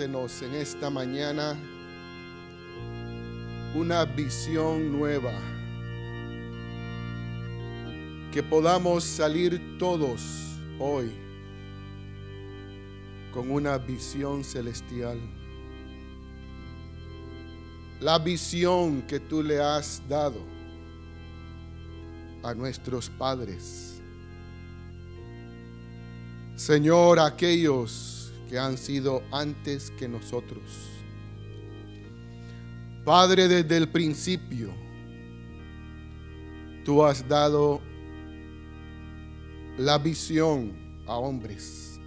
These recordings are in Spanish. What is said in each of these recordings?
en esta mañana una visión nueva. Que podamos salir todos hoy con una visión celestial. La visión que tú le has dado a nuestros padres. Señor, aquellos que han sido antes que nosotros. Padre, desde el principio, tú has dado la visión a hombres.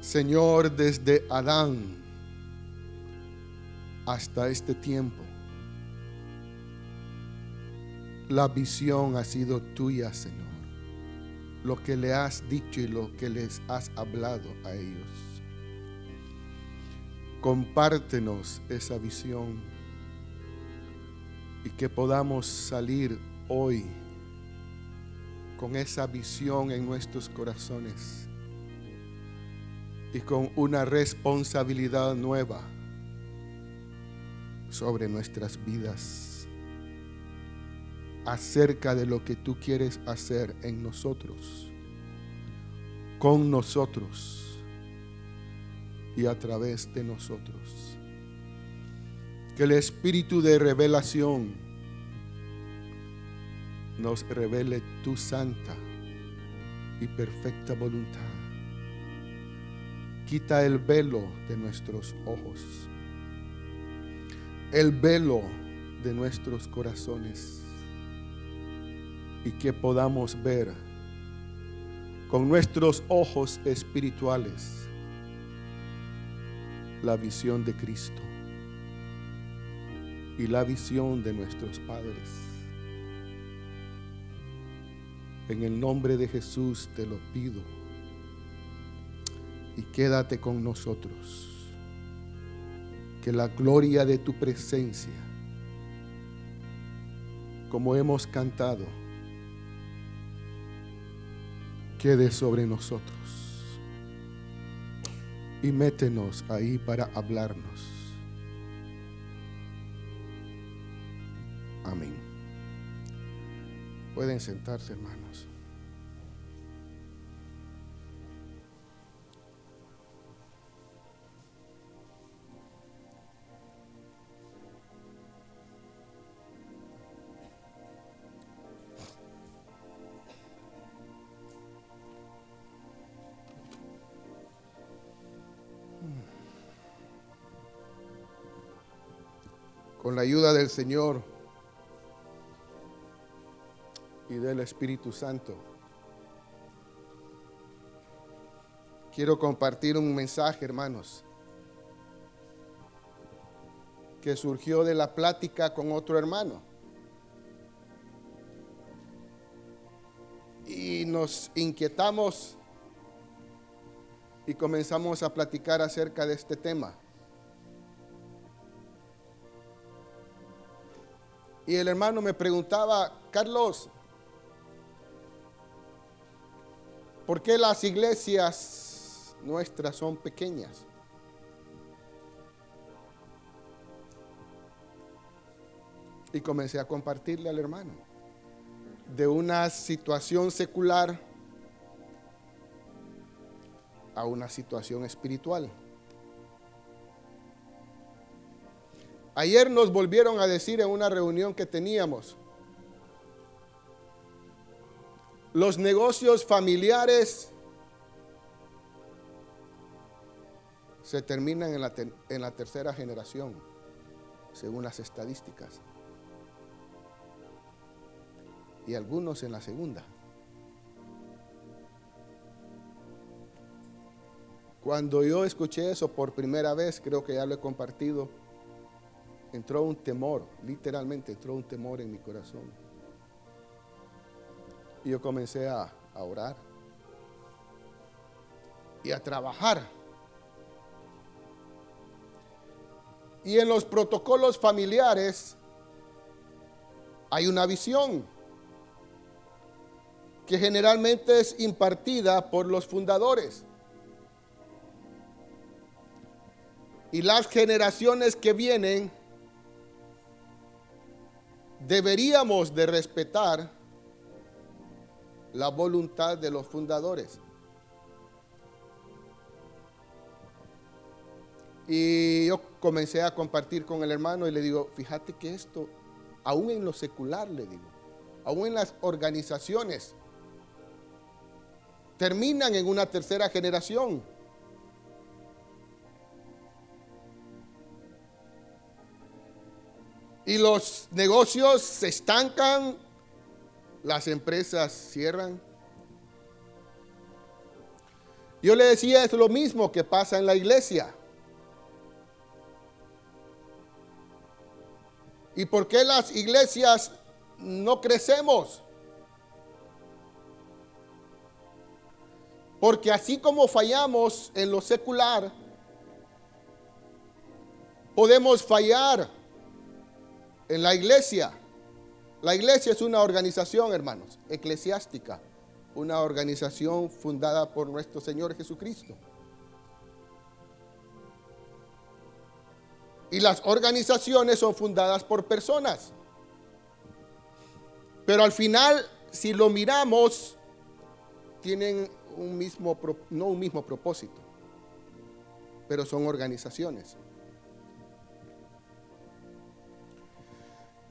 Señor, desde Adán hasta este tiempo, la visión ha sido tuya, Señor. Lo que le has dicho y lo que les has hablado a ellos. Compártenos esa visión y que podamos salir hoy con esa visión en nuestros corazones y con una responsabilidad nueva sobre nuestras vidas acerca de lo que tú quieres hacer en nosotros, con nosotros y a través de nosotros. Que el espíritu de revelación nos revele tu santa y perfecta voluntad. Quita el velo de nuestros ojos, el velo de nuestros corazones y que podamos ver con nuestros ojos espirituales la visión de Cristo y la visión de nuestros padres. En el nombre de Jesús te lo pido. Y quédate con nosotros. Que la gloria de tu presencia, como hemos cantado, quede sobre nosotros. Y métenos ahí para hablarnos. Amén. Pueden sentarse, hermanos. Ayuda del Señor y del Espíritu Santo. Quiero compartir un mensaje, hermanos, que surgió de la plática con otro hermano. Y nos inquietamos y comenzamos a platicar acerca de este tema. Y el hermano me preguntaba, Carlos, ¿por qué las iglesias nuestras son pequeñas? Y comencé a compartirle al hermano de una situación secular a una situación espiritual. Ayer nos volvieron a decir en una reunión que teníamos, los negocios familiares se terminan en la, en la tercera generación, según las estadísticas, y algunos en la segunda. Cuando yo escuché eso por primera vez, creo que ya lo he compartido, entró un temor, literalmente entró un temor en mi corazón. Y yo comencé a, orar y a trabajar. Y en los protocolos familiares hay una visión que generalmente es impartida por los fundadores. Y las generaciones que vienen deberíamos de respetar la voluntad de los fundadores. Y yo comencé a compartir con el hermano y le digo, fíjate que esto, aún en lo secular, le digo, aún en las organizaciones, terminan en una tercera generación. Y los negocios se estancan, las empresas cierran. Yo le decía, es lo mismo que pasa en la iglesia. ¿Y por qué las iglesias no crecemos? Porque así como fallamos en lo secular, podemos fallar en la iglesia. La iglesia es una organización, hermanos, eclesiástica, una organización fundada por nuestro Señor Jesucristo. Y las organizaciones son fundadas por personas. Pero al final, si lo miramos, tienen un mismo, no un mismo propósito, pero son organizaciones.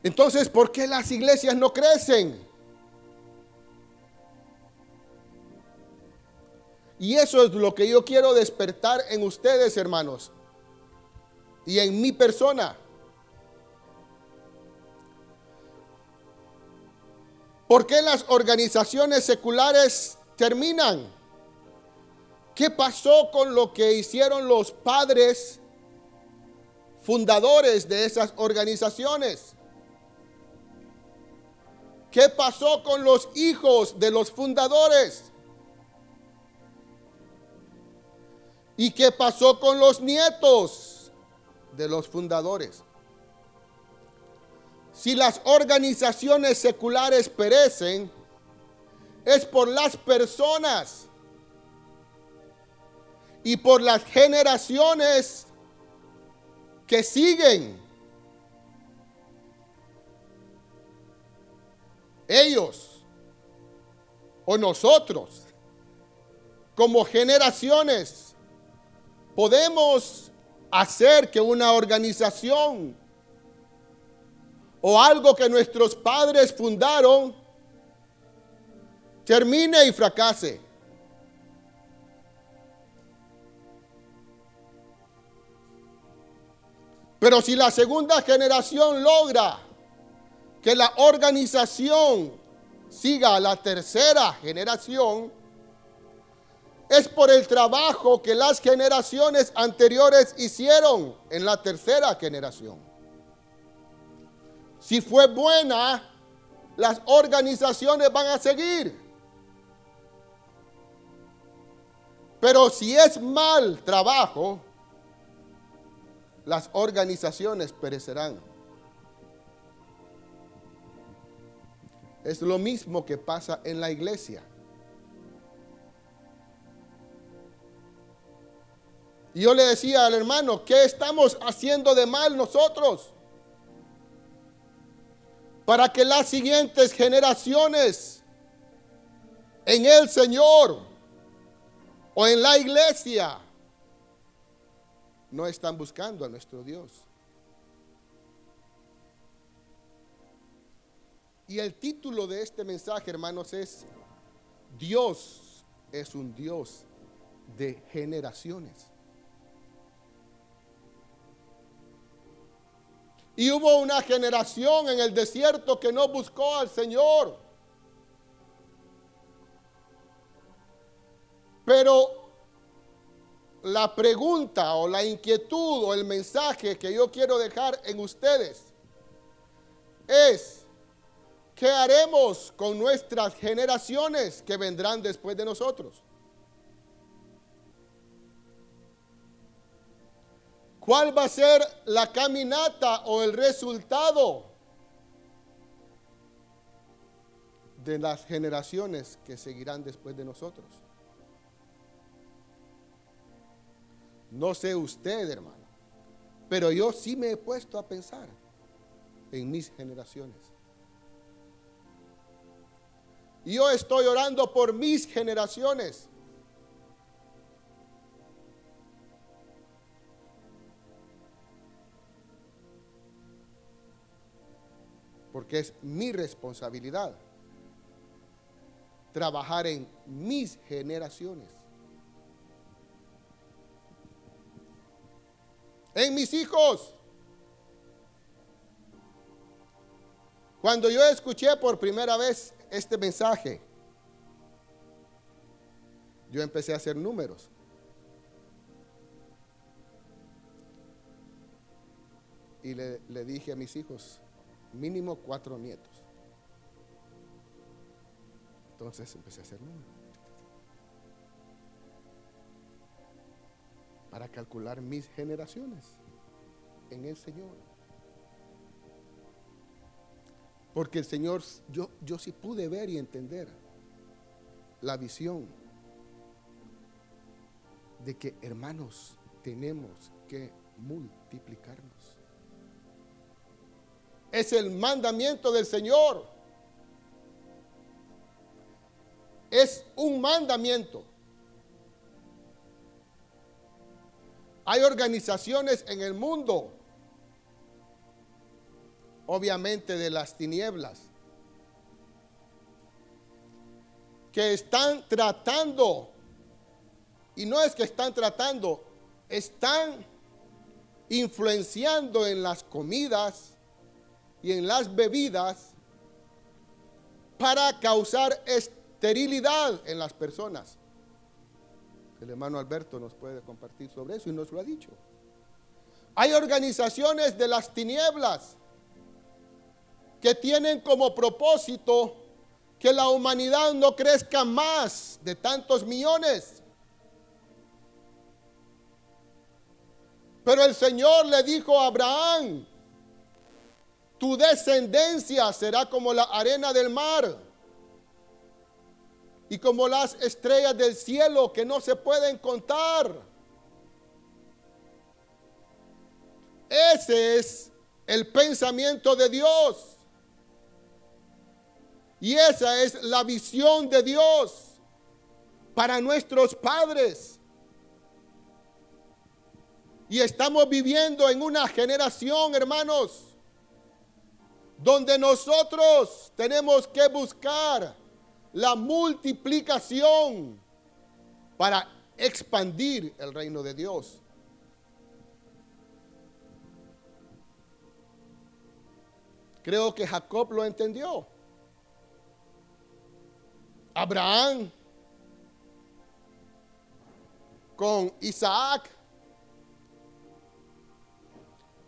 Entonces, ¿por qué las iglesias no crecen? Y eso es lo que yo quiero despertar en ustedes, hermanos y en mi persona. ¿Por qué las organizaciones seculares terminan? ¿Qué pasó con lo que hicieron los padres fundadores de esas organizaciones? ¿Qué pasó con los hijos de los fundadores? ¿Y qué pasó con los nietos? de los fundadores. Si las organizaciones seculares perecen, es por las personas y por las generaciones que siguen. Ellos o nosotros, como generaciones, podemos hacer que una organización o algo que nuestros padres fundaron termine y fracase. Pero si la segunda generación logra que la organización siga a la tercera generación, es por el trabajo que las generaciones anteriores hicieron en la tercera generación. Si fue buena, las organizaciones van a seguir. Pero si es mal trabajo, las organizaciones perecerán. Es lo mismo que pasa en la iglesia. Y yo le decía al hermano, ¿qué estamos haciendo de mal nosotros? Para que las siguientes generaciones en el Señor o en la iglesia no están buscando a nuestro Dios. Y el título de este mensaje, hermanos, es Dios es un Dios de generaciones. Y hubo una generación en el desierto que no buscó al Señor. Pero la pregunta o la inquietud o el mensaje que yo quiero dejar en ustedes es, ¿qué haremos con nuestras generaciones que vendrán después de nosotros? ¿Cuál va a ser la caminata o el resultado de las generaciones que seguirán después de nosotros? No sé usted, hermano. Pero yo sí me he puesto a pensar en mis generaciones. Yo estoy orando por mis generaciones. Porque es mi responsabilidad trabajar en mis generaciones. En mis hijos. Cuando yo escuché por primera vez este mensaje, yo empecé a hacer números. Y le, le dije a mis hijos, mínimo cuatro nietos. Entonces empecé a hacer números. Para calcular mis generaciones en el Señor. Porque el Señor, yo, yo sí pude ver y entender la visión de que hermanos tenemos que multiplicarnos. Es el mandamiento del Señor. Es un mandamiento. Hay organizaciones en el mundo, obviamente de las tinieblas, que están tratando, y no es que están tratando, están influenciando en las comidas, y en las bebidas para causar esterilidad en las personas. El hermano Alberto nos puede compartir sobre eso y nos lo ha dicho. Hay organizaciones de las tinieblas que tienen como propósito que la humanidad no crezca más de tantos millones. Pero el Señor le dijo a Abraham, tu descendencia será como la arena del mar y como las estrellas del cielo que no se pueden contar. Ese es el pensamiento de Dios. Y esa es la visión de Dios para nuestros padres. Y estamos viviendo en una generación, hermanos, donde nosotros tenemos que buscar la multiplicación para expandir el reino de Dios. Creo que Jacob lo entendió. Abraham con Isaac.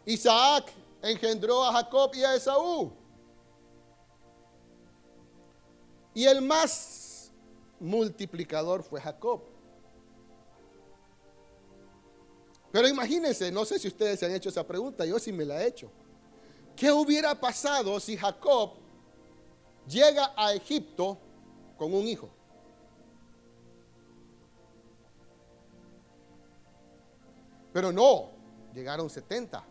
Isaac engendró a Jacob y a Esaú. Y el más multiplicador fue Jacob. Pero imagínense, no sé si ustedes se han hecho esa pregunta, yo sí me la he hecho. ¿Qué hubiera pasado si Jacob llega a Egipto con un hijo? Pero no, llegaron 70.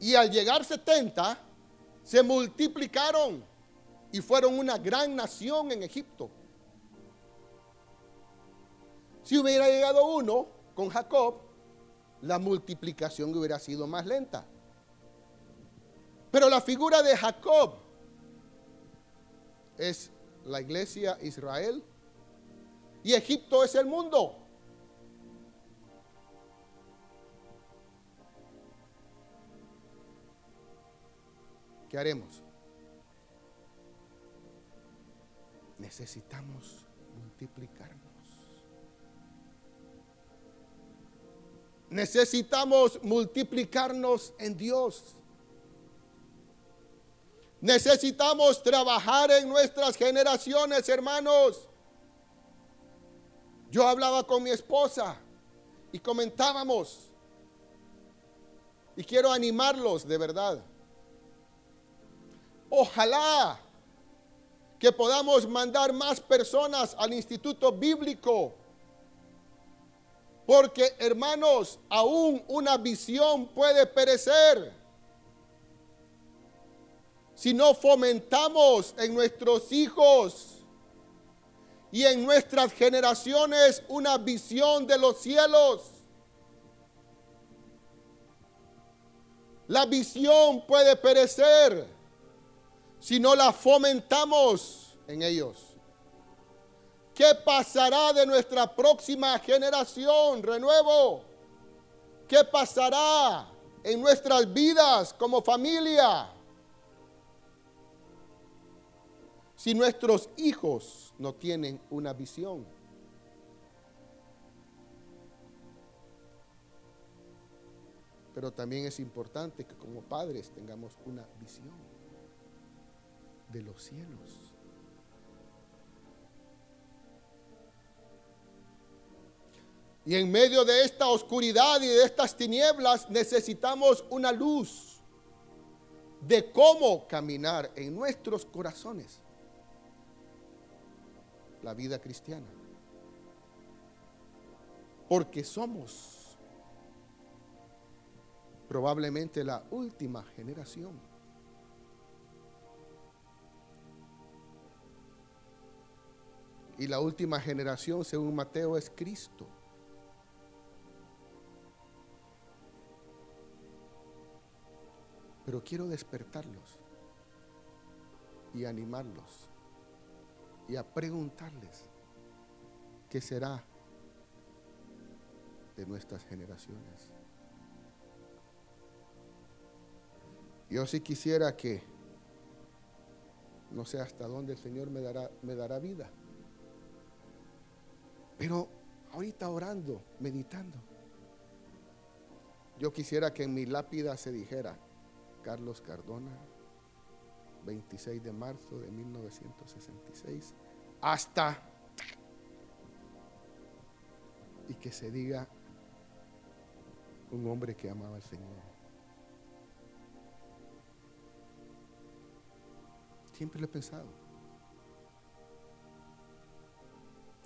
Y al llegar 70, se multiplicaron y fueron una gran nación en Egipto. Si hubiera llegado uno con Jacob, la multiplicación hubiera sido más lenta. Pero la figura de Jacob es la iglesia Israel y Egipto es el mundo. ¿qué haremos? Necesitamos multiplicarnos. Necesitamos multiplicarnos en Dios. Necesitamos trabajar en nuestras generaciones, hermanos. Yo hablaba con mi esposa y comentábamos. Y quiero animarlos de verdad. Ojalá que podamos mandar más personas al instituto bíblico. Porque, hermanos, aún una visión puede perecer. Si no fomentamos en nuestros hijos y en nuestras generaciones una visión de los cielos. La visión puede perecer si no la fomentamos en ellos. ¿Qué pasará de nuestra próxima generación? Renuevo. ¿Qué pasará en nuestras vidas como familia? Si nuestros hijos no tienen una visión. Pero también es importante que como padres tengamos una visión de los cielos. Y en medio de esta oscuridad y de estas tinieblas necesitamos una luz de cómo caminar en nuestros corazones la vida cristiana. Porque somos probablemente la última generación. Y la última generación, según Mateo, es Cristo. Pero quiero despertarlos y animarlos y a preguntarles qué será de nuestras generaciones. Yo sí quisiera que, no sé hasta dónde el Señor me dará, me dará vida, pero ahorita orando, meditando, yo quisiera que en mi lápida se dijera, Carlos Cardona, 26 de marzo de 1966, hasta y que se diga un hombre que amaba al Señor. Siempre lo he pensado.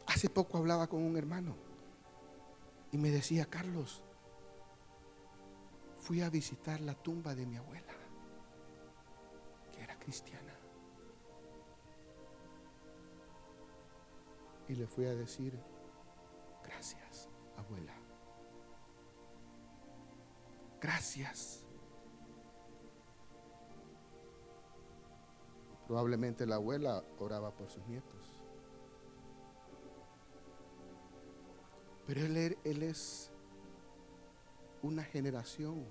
Hace poco hablaba con un hermano y me decía, Carlos, fui a visitar la tumba de mi abuela, cristiana. Y le fui a decir, gracias, abuela. Gracias. Probablemente la abuela oraba por sus nietos. Pero él, él es una generación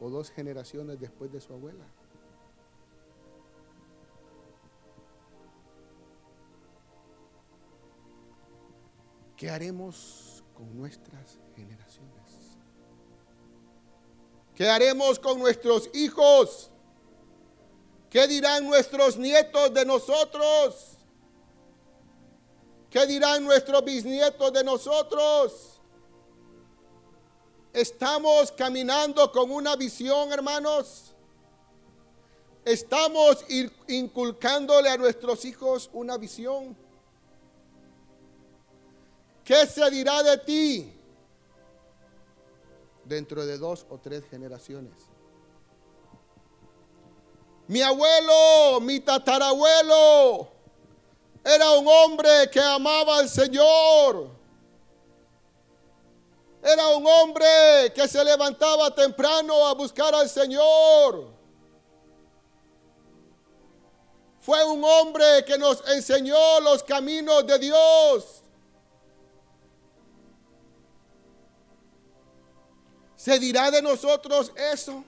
o dos generaciones después de su abuela. ¿Qué haremos con nuestras generaciones? ¿Qué haremos con nuestros hijos? ¿Qué dirán nuestros nietos de nosotros? ¿Qué dirán nuestros bisnietos de nosotros? Estamos caminando con una visión, hermanos. Estamos inculcándole a nuestros hijos una visión. ¿Qué se dirá de ti dentro de dos o tres generaciones? Mi abuelo, mi tatarabuelo, era un hombre que amaba al Señor era un hombre que se levantaba temprano a buscar al Señor. Fue un hombre que nos enseñó los caminos de Dios. ¿Se dirá de nosotros eso?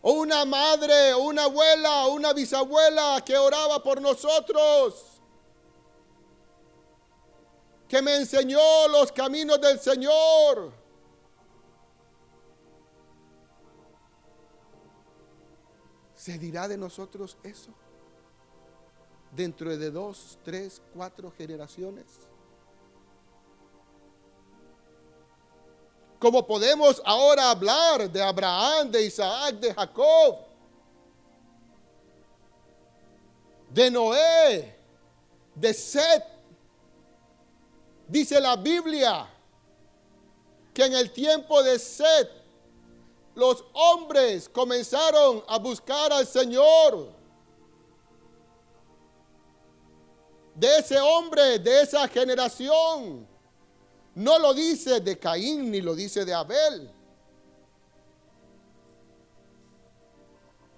O una madre, o una abuela, o una bisabuela que oraba por nosotros que me enseñó los caminos del Señor. ¿Se dirá de nosotros eso? Dentro de dos, tres, cuatro generaciones. Como podemos ahora hablar de Abraham, de Isaac, de Jacob, de Noé, de Seth, Dice la Biblia que en el tiempo de sed los hombres comenzaron a buscar al Señor. De ese hombre, de esa generación. No lo dice de Caín ni lo dice de Abel.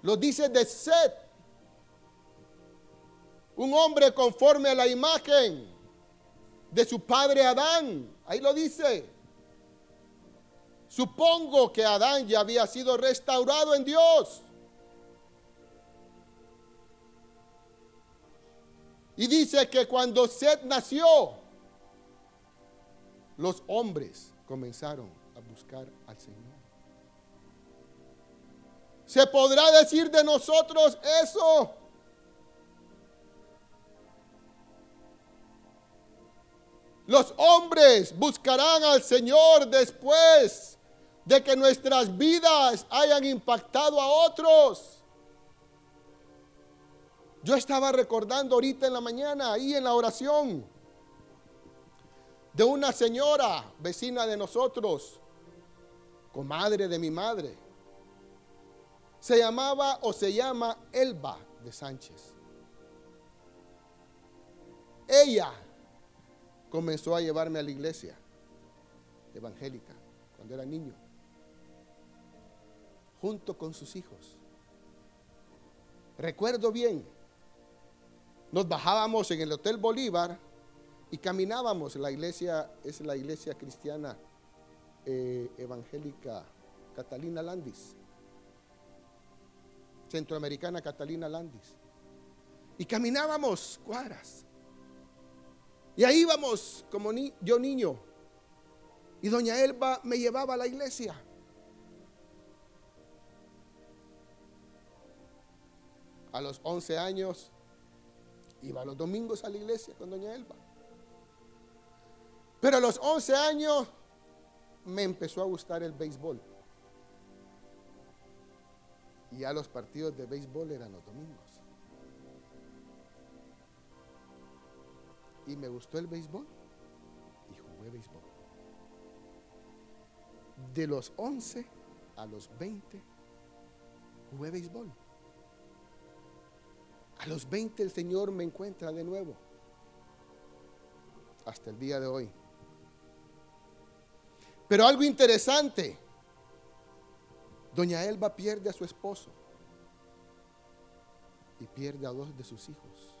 Lo dice de Seth. Un hombre conforme a la imagen de su padre Adán. Ahí lo dice. Supongo que Adán ya había sido restaurado en Dios. Y dice que cuando Seth nació, los hombres comenzaron a buscar al Señor. ¿Se podrá decir de nosotros eso? Los hombres buscarán al Señor después de que nuestras vidas hayan impactado a otros. Yo estaba recordando ahorita en la mañana, ahí en la oración, de una señora vecina de nosotros, comadre de mi madre. Se llamaba o se llama Elba de Sánchez. Ella comenzó a llevarme a la iglesia evangélica cuando era niño, junto con sus hijos. Recuerdo bien, nos bajábamos en el Hotel Bolívar y caminábamos. La iglesia es la iglesia cristiana eh, evangélica Catalina Landis, centroamericana Catalina Landis. Y caminábamos cuadras. Y ahí íbamos como yo niño. Y doña Elba me llevaba a la iglesia. A los 11 años iba los domingos a la iglesia con doña Elba. Pero a los 11 años me empezó a gustar el béisbol. Y ya los partidos de béisbol eran los domingos. Y me gustó el béisbol y jugué béisbol. De los 11 a los 20 jugué béisbol. A los 20 el Señor me encuentra de nuevo. Hasta el día de hoy. Pero algo interesante, doña Elba pierde a su esposo y pierde a dos de sus hijos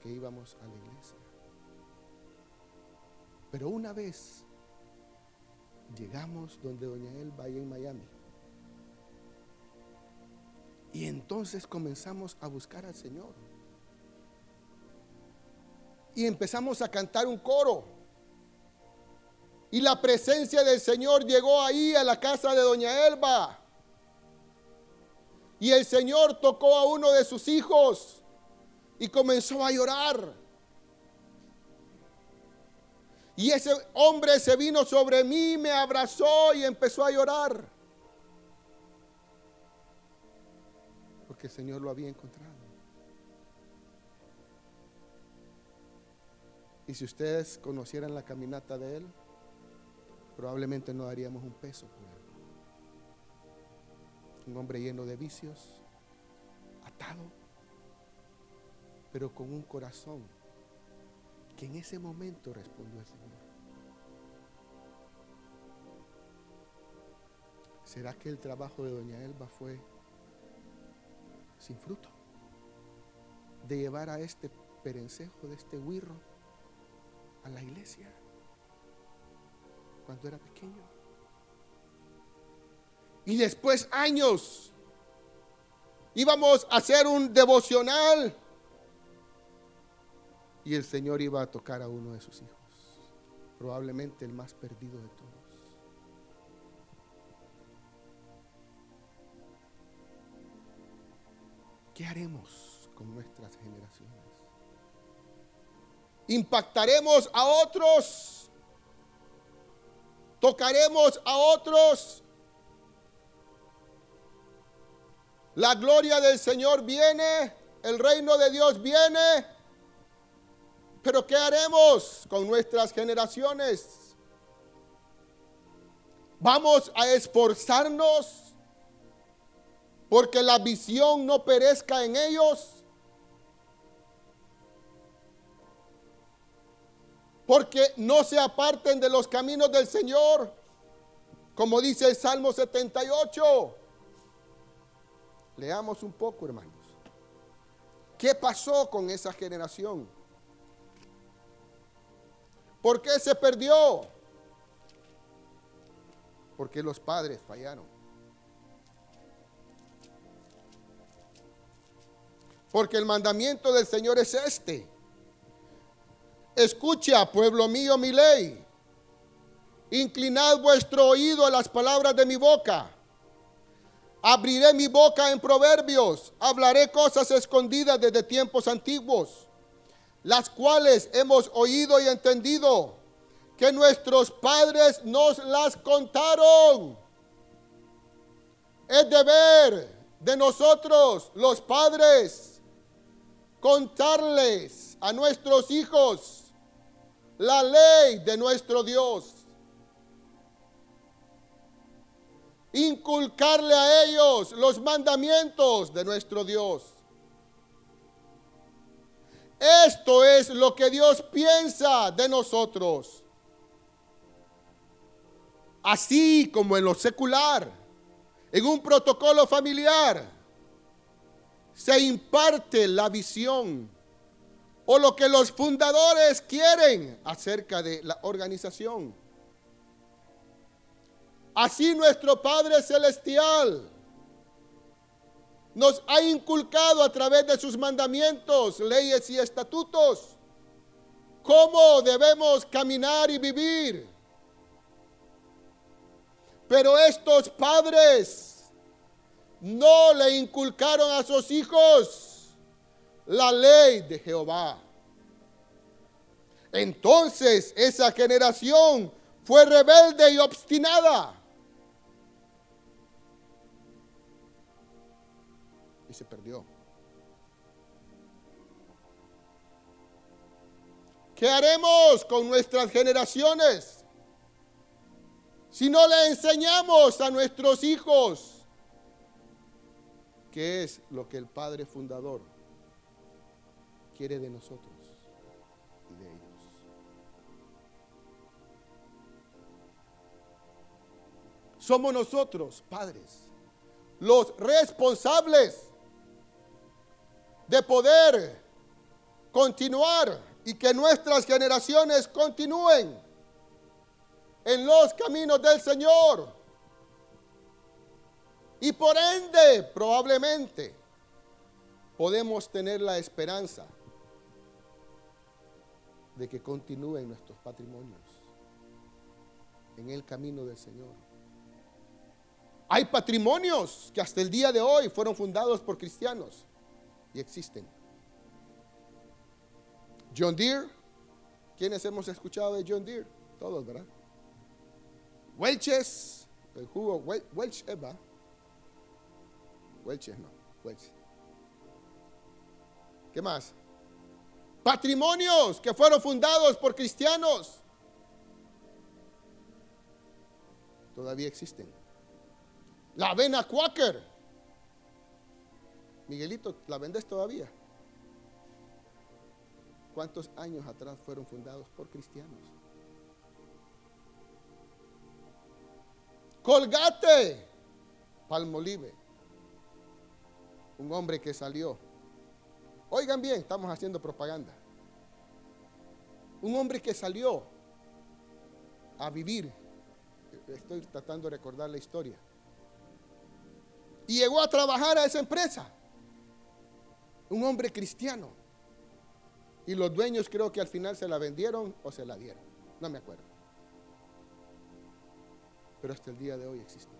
que íbamos a la iglesia. Pero una vez llegamos donde doña Elba, ahí en Miami, y entonces comenzamos a buscar al Señor. Y empezamos a cantar un coro. Y la presencia del Señor llegó ahí a la casa de doña Elba. Y el Señor tocó a uno de sus hijos y comenzó a llorar. Y ese hombre se vino sobre mí, me abrazó y empezó a llorar. Porque el Señor lo había encontrado. Y si ustedes conocieran la caminata de él, probablemente no daríamos un peso por él. Un hombre lleno de vicios, atado, pero con un corazón que en ese momento respondió al Señor. ¿Será que el trabajo de doña Elba fue sin fruto? De llevar a este perencejo, de este huirro, a la iglesia cuando era pequeño. Y después años íbamos a hacer un devocional y el Señor iba a tocar a uno de sus hijos, probablemente el más perdido de todos. ¿Qué haremos con nuestras generaciones? ¿Impactaremos a otros? Tocaremos a otros. La gloria del Señor viene, el reino de Dios viene, Pero ¿qué haremos con nuestras generaciones? Vamos a esforzarnos porque la visión no perezca en ellos. Porque no se aparten de los caminos del Señor, como dice el Salmo 78. Leamos un poco, hermanos. ¿Qué pasó con esa generación? ¿Por qué se perdió? Porque los padres fallaron. Porque el mandamiento del Señor es este. Escucha, pueblo mío, mi ley. Inclinad vuestro oído a las palabras de mi boca. Abriré mi boca en proverbios. Hablaré cosas escondidas desde tiempos antiguos las cuales hemos oído y entendido, que nuestros padres nos las contaron. Es deber de nosotros, los padres, contarles a nuestros hijos la ley de nuestro Dios. Inculcarle a ellos los mandamientos de nuestro Dios esto es lo que Dios piensa de nosotros. Así como en lo secular, en un protocolo familiar, se imparte la visión o lo que los fundadores quieren acerca de la organización. Así nuestro Padre Celestial nos ha inculcado a través de sus mandamientos, leyes y estatutos cómo debemos caminar y vivir. Pero estos padres no le inculcaron a sus hijos la ley de Jehová. Entonces esa generación fue rebelde y obstinada. se perdió. ¿Qué haremos con nuestras generaciones si no le enseñamos a nuestros hijos qué es lo que el Padre Fundador quiere de nosotros y de ellos? Somos nosotros, padres, los responsables de poder continuar y que nuestras generaciones continúen en los caminos del Señor. Y por ende, probablemente, podemos tener la esperanza de que continúen nuestros patrimonios en el camino del Señor. Hay patrimonios que hasta el día de hoy fueron fundados por cristianos y existen. John Deere, ¿quiénes hemos escuchado de John Deere? Todos, ¿verdad? Welches, el jugo Welch, Eva. Welches no, Welch. ¿Qué más? Patrimonios que fueron fundados por cristianos. Todavía existen. La avena Quaker Miguelito, ¿la vendes todavía? ¿Cuántos años atrás fueron fundados por cristianos? Colgate, Palmolive, un hombre que salió. Oigan bien, estamos haciendo propaganda. Un hombre que salió a vivir. Estoy tratando de recordar la historia. Y llegó a trabajar a esa empresa un hombre cristiano. Y los dueños creo que al final se la vendieron o se la dieron. No me acuerdo. Pero hasta el día de hoy existe.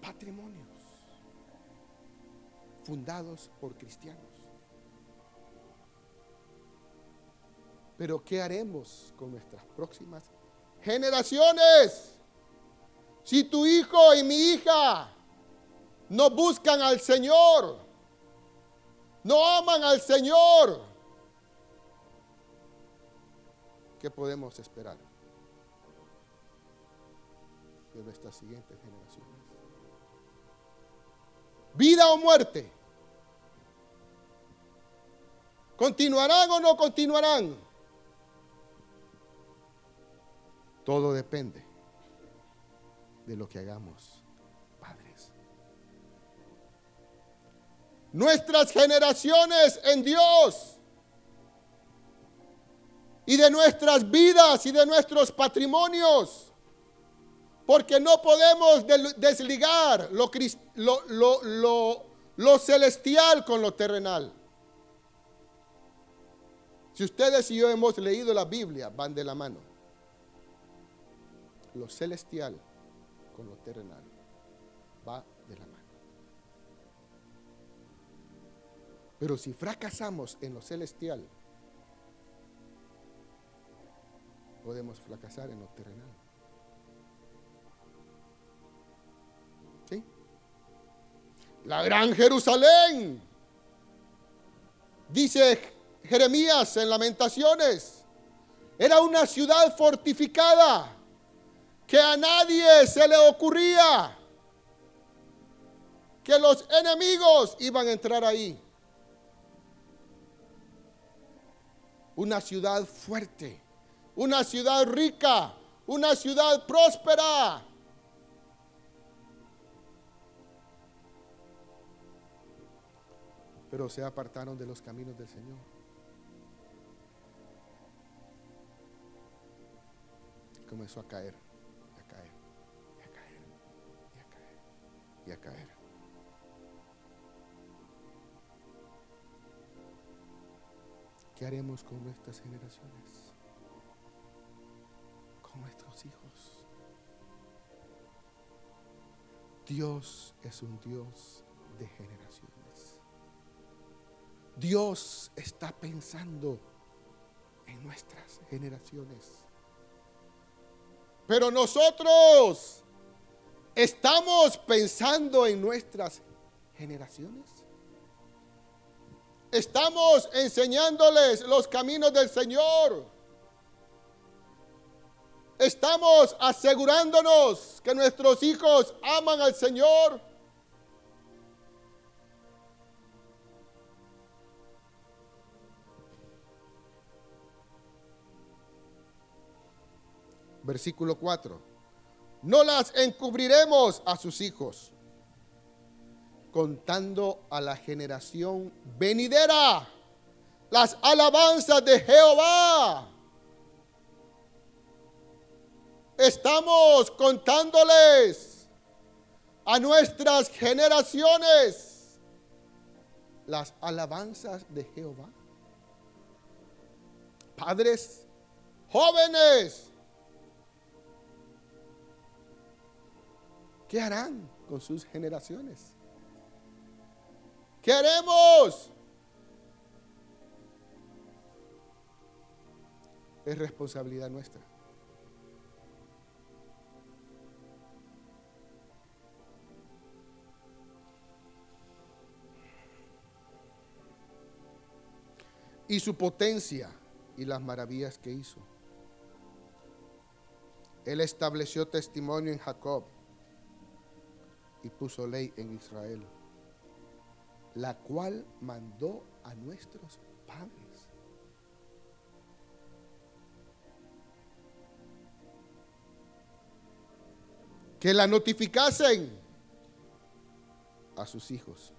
Patrimonios fundados por cristianos. Pero ¿qué haremos con nuestras próximas generaciones? Si tu hijo y mi hija no buscan al Señor, no aman al Señor, ¿qué podemos esperar de nuestras siguientes generaciones? ¿Vida o muerte? ¿Continuarán o no continuarán? Todo depende de lo que hagamos, padres. Nuestras generaciones en Dios y de nuestras vidas y de nuestros patrimonios. Porque no podemos desligar lo, celestial con lo terrenal. Si ustedes y yo hemos leído la Biblia, van de la mano. Lo celestial con lo terrenal va de la mano. Pero si fracasamos en lo celestial, podemos fracasar en lo terrenal. La gran Jerusalén, dice Jeremías en Lamentaciones. Era una ciudad fortificada que a nadie se le ocurría que los enemigos iban a entrar ahí. Una ciudad fuerte, una ciudad rica, una ciudad próspera. Pero se apartaron de los caminos del Señor. comenzó a caer, y a caer, y a caer, y a caer, y a caer. ¿Qué haremos con nuestras generaciones? Con nuestros hijos. Dios es un Dios de generaciones. Dios está pensando en nuestras generaciones. Pero nosotros estamos pensando en nuestras generaciones. Estamos enseñándoles los caminos del Señor. Estamos asegurándonos que nuestros hijos aman al Señor. Versículo 4. No las encubriremos a sus hijos, contando a la generación venidera las alabanzas de Jehová. Estamos contándoles a nuestras generaciones las alabanzas de Jehová. Padres, jóvenes, ¿Qué harán con sus generaciones? ¿Qué haremos? Es responsabilidad nuestra. y su potencia y las maravillas que hizo. Él estableció testimonio en Jacob y puso ley en Israel, la cual mandó a nuestros padres. Que la notificasen a sus hijos,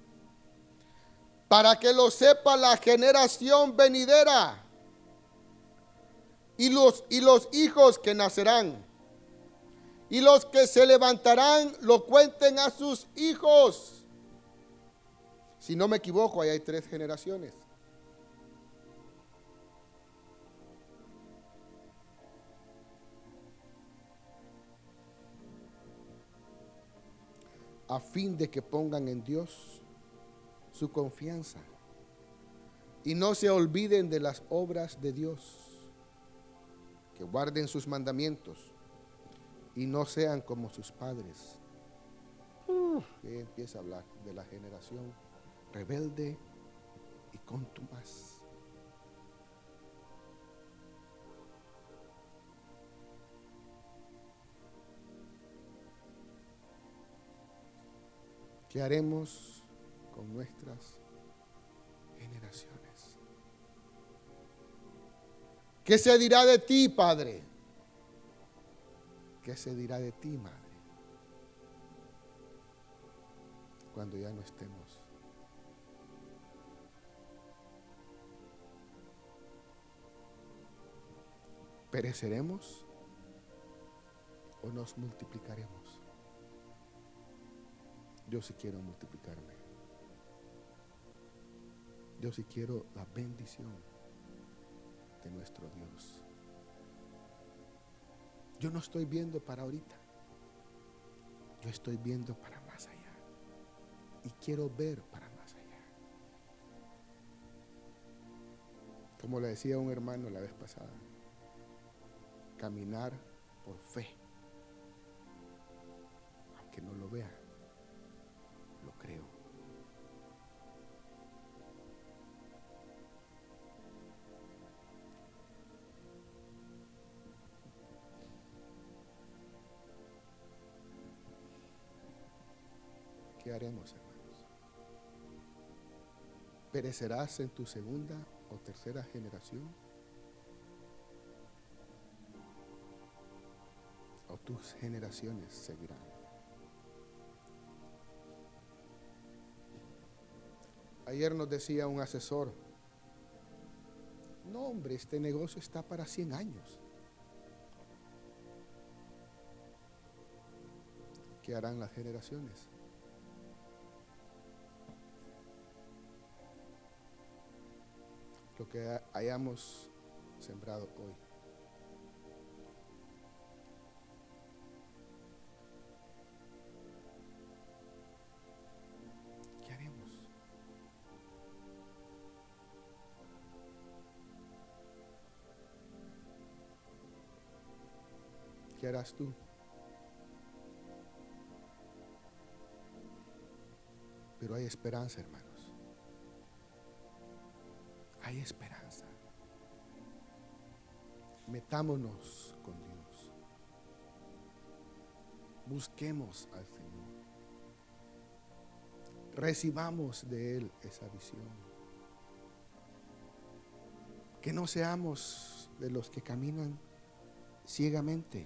para que lo sepa la generación venidera y los, y los hijos que nacerán y los que se levantarán lo cuenten a sus hijos. Si no me equivoco, ahí hay tres generaciones. A fin de que pongan en Dios su confianza y no se olviden de las obras de Dios, que guarden sus mandamientos y no sean como sus padres. Empieza a hablar de la generación rebelde y contumaz. ¿Qué haremos con nuestras generaciones? ¿Qué se dirá de ti, Padre? ¿Qué se dirá de ti, Madre? Cuando ya no estemos. ¿Pereceremos o nos multiplicaremos? Yo sí quiero multiplicarme. Yo sí quiero la bendición de nuestro Dios. Yo no estoy viendo para ahorita. Yo estoy viendo para más allá. Y quiero ver para más allá. Como le decía un hermano la vez pasada, caminar por fe. Aunque no lo vea, ¿Perecerás en tu segunda o tercera generación? ¿O tus generaciones seguirán? Ayer nos decía un asesor, no hombre, este negocio está para 100 años. ¿Qué harán las generaciones? Lo que hayamos sembrado hoy. ¿Qué haremos? ¿Qué harás tú? Pero hay esperanza, hermano hay esperanza. Metámonos con Dios. Busquemos al Señor. Recibamos de Él esa visión. Que no seamos de los que caminan ciegamente,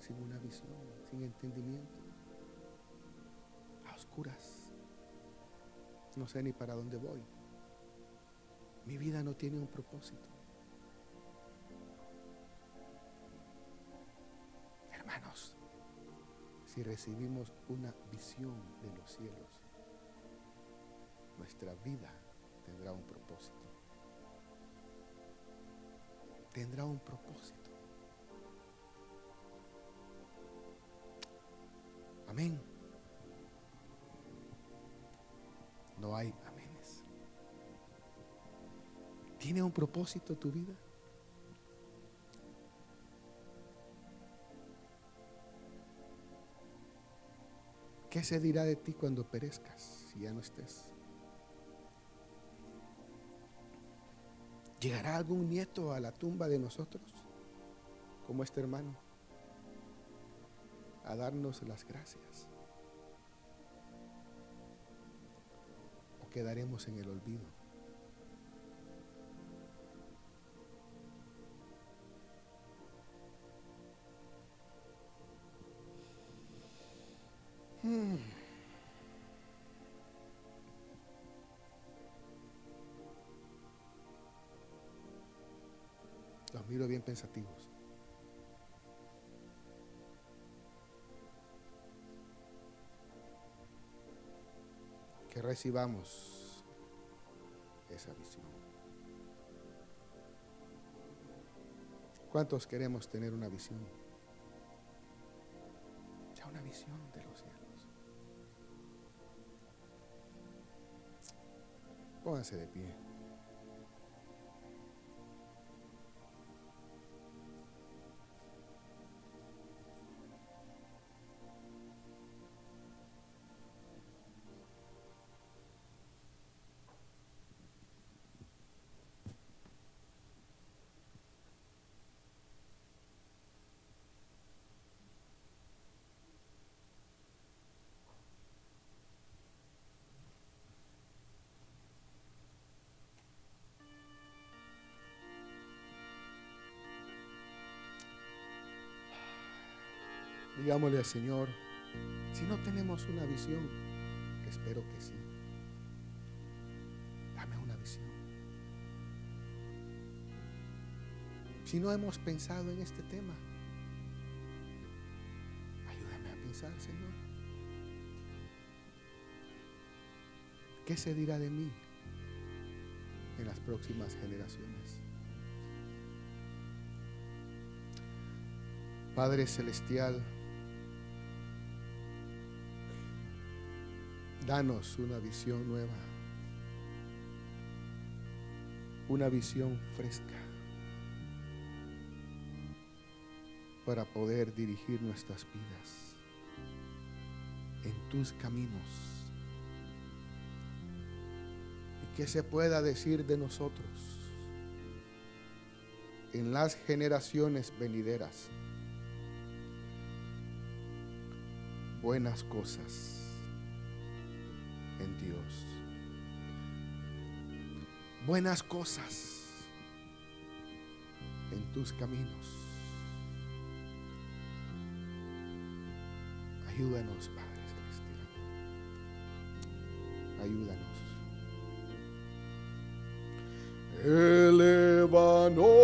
sin una visión, sin entendimiento, a oscuras. No sé ni para dónde voy. Mi vida no tiene un propósito. Hermanos, si recibimos una visión de los cielos, nuestra vida tendrá un propósito. Tendrá un propósito. Amén. No hay ¿Tiene un propósito tu vida? ¿Qué se dirá de ti cuando perezcas si ya no estés? ¿Llegará algún nieto a la tumba de nosotros, como este hermano, a darnos las gracias? ¿O quedaremos en el olvido? Hmm. Los miro bien pensativos. Que recibamos esa visión. ¿Cuántos queremos tener una visión? Ya una visión de los cielos. Pónganse de pie. Digámosle al Señor, si no tenemos una visión, que espero que sí, dame una visión. Si no hemos pensado en este tema, ayúdame a pensar, Señor. ¿Qué se dirá de mí en las próximas generaciones? Padre Celestial, danos una visión nueva, una visión fresca. Para poder dirigir nuestras vidas. En tus caminos. Y que se pueda decir de nosotros. En las generaciones venideras. Buenas cosas Buenas cosas en tus caminos. Ayúdanos, Padre Celestial. Ayúdanos. Elevanos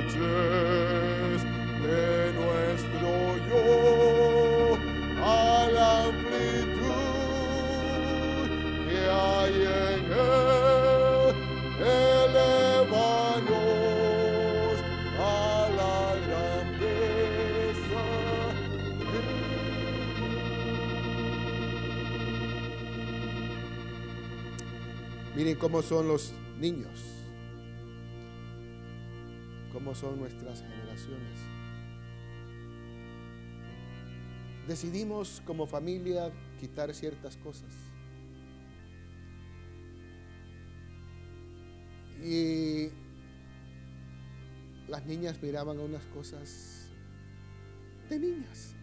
estrechez de nuestro yo a la amplitud que hay en él, elevanos a la grandeza. Miren cómo son los niños, son nuestras generaciones. Decidimos como familia quitar ciertas cosas. Y las niñas miraban a unas cosas de niñas.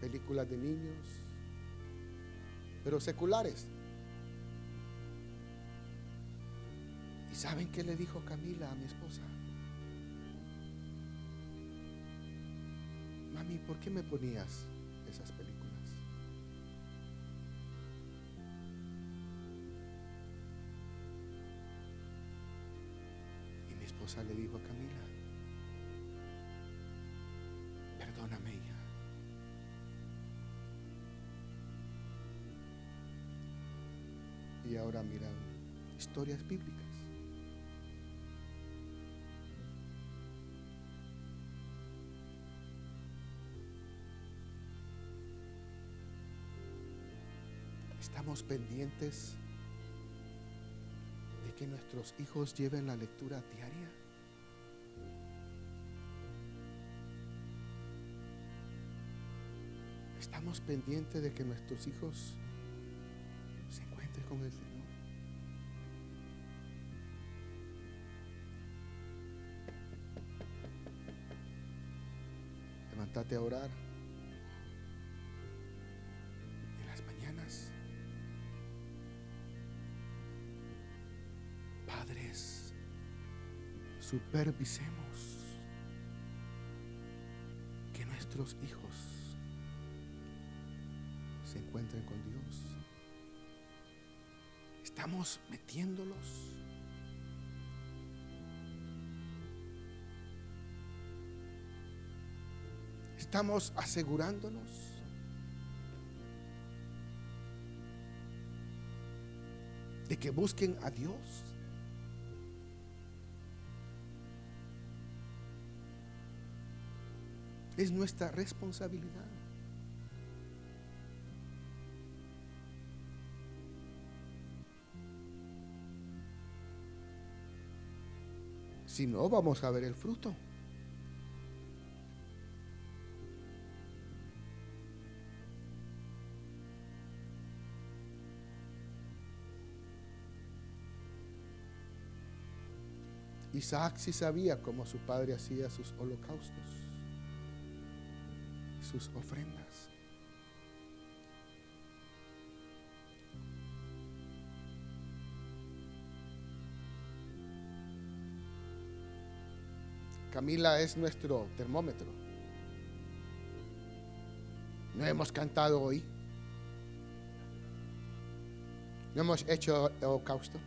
Películas de niños, pero seculares. Saben qué le dijo Camila a mi esposa? Mami, ¿por qué me ponías esas películas? Y mi esposa le dijo a Camila, perdóname hija. Y ahora miran historias bíblicas. Estamos pendientes de que nuestros hijos lleven la lectura diaria. Estamos pendientes de que nuestros hijos se encuentren con el Señor. Levántate a orar. Supervisemos que nuestros hijos se encuentren con Dios. Estamos metiéndolos. Estamos asegurándonos. de que busquen a Dios. Es nuestra responsabilidad. Si no, vamos a ver el fruto. Isaac sí sabía cómo su padre hacía sus holocaustos, sus ofrendas. Camila es nuestro termómetro. No hemos cantado hoy. No hemos hecho holocausto.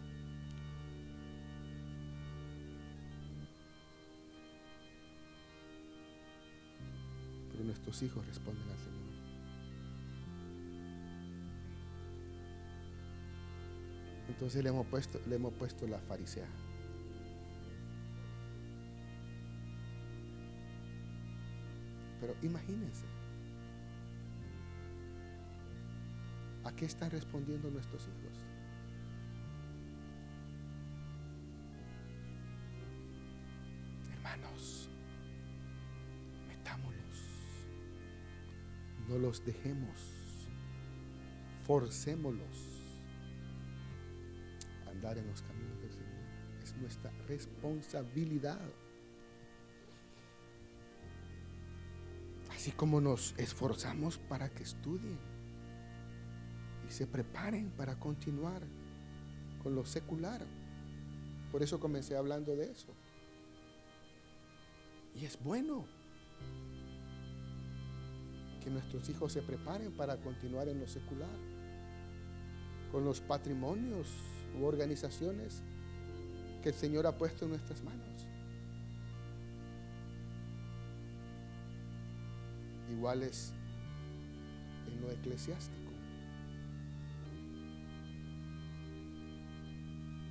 Nuestros hijos responden al Señor. Entonces le hemos puesto, le hemos puesto la farisea. Pero imagínense, ¿a qué están respondiendo nuestros hijos? Los dejemos, forcémoslos a andar en los caminos del Señor. Es nuestra responsabilidad. Así como nos esforzamos para que estudien y se preparen para continuar con lo secular. Por eso comencé hablando de eso. Y es bueno nuestros hijos se preparen para continuar en lo secular, con los patrimonios u organizaciones que el Señor ha puesto en nuestras manos. iguales en lo eclesiástico.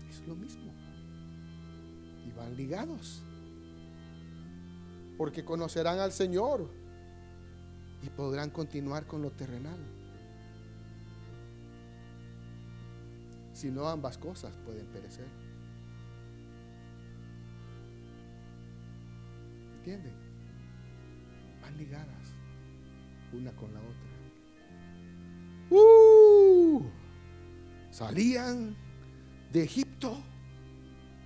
Es lo mismo. Y van ligados. Porque conocerán al Señor y podrán continuar con lo terrenal. Si no, ambas cosas pueden perecer. ¿Entienden? Van ligadas una con la otra. ¡Uh! salían de Egipto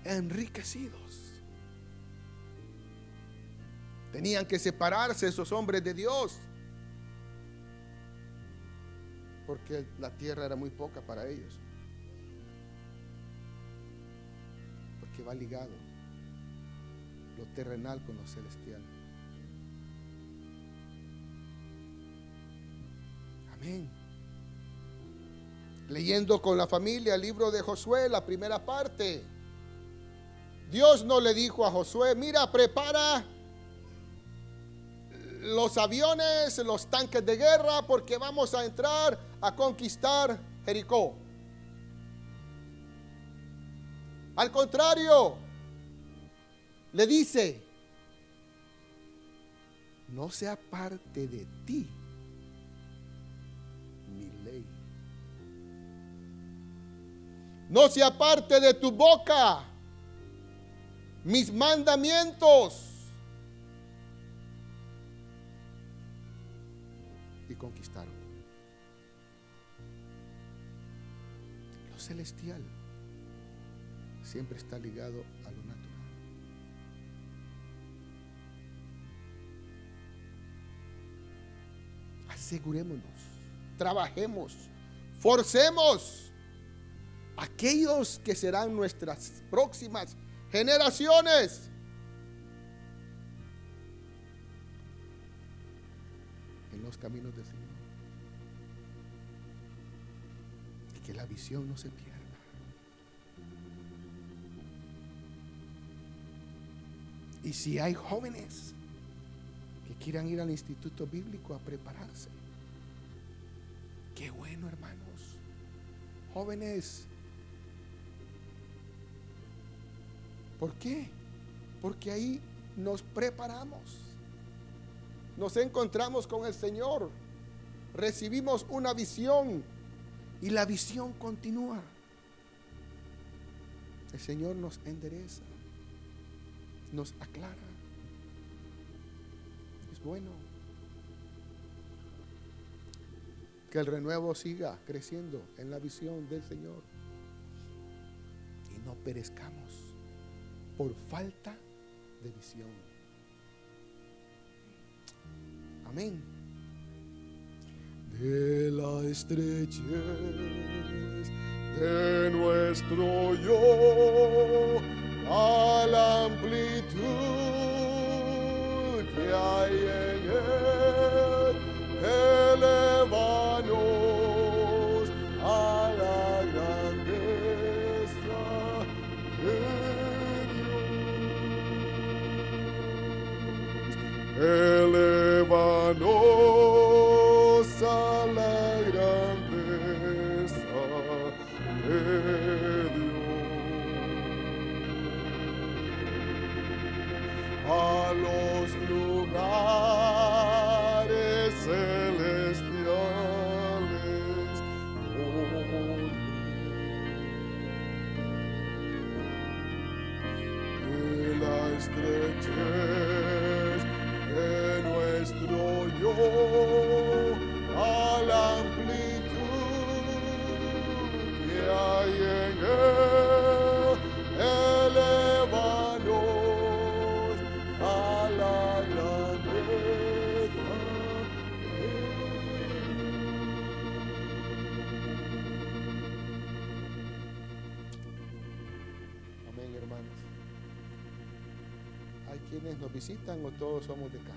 enriquecidos. Tenían que separarse esos hombres de Dios. Porque la tierra era muy poca para ellos. Porque va ligado lo terrenal con lo celestial. Leyendo con la familia el libro de Josué, la primera parte. Dios no le dijo a Josué, mira, prepara los aviones, los tanques de guerra, porque vamos a entrar a conquistar Jericó. Al contrario, le dice, no sea parte de ti no se aparte de tu boca mis mandamientos. Y conquistaron. Celestial siempre está ligado a lo natural. Asegurémonos, trabajemos, forcemos aquellos que serán nuestras próximas generaciones. En los caminos del Señor. Que la visión no se pierda. Y si hay jóvenes que quieran ir al instituto bíblico a prepararse, qué bueno hermanos. Jóvenes, ¿por qué? Porque ahí nos preparamos, nos encontramos con el Señor, recibimos una visión y la visión continúa. El Señor nos endereza nos aclara. Es bueno. Que el renuevo siga creciendo en la visión del Señor. Y no perezcamos por falta de visión. Amén. De la estrechez de nuestro yo a la amplitud que hay en O todos somos de casa.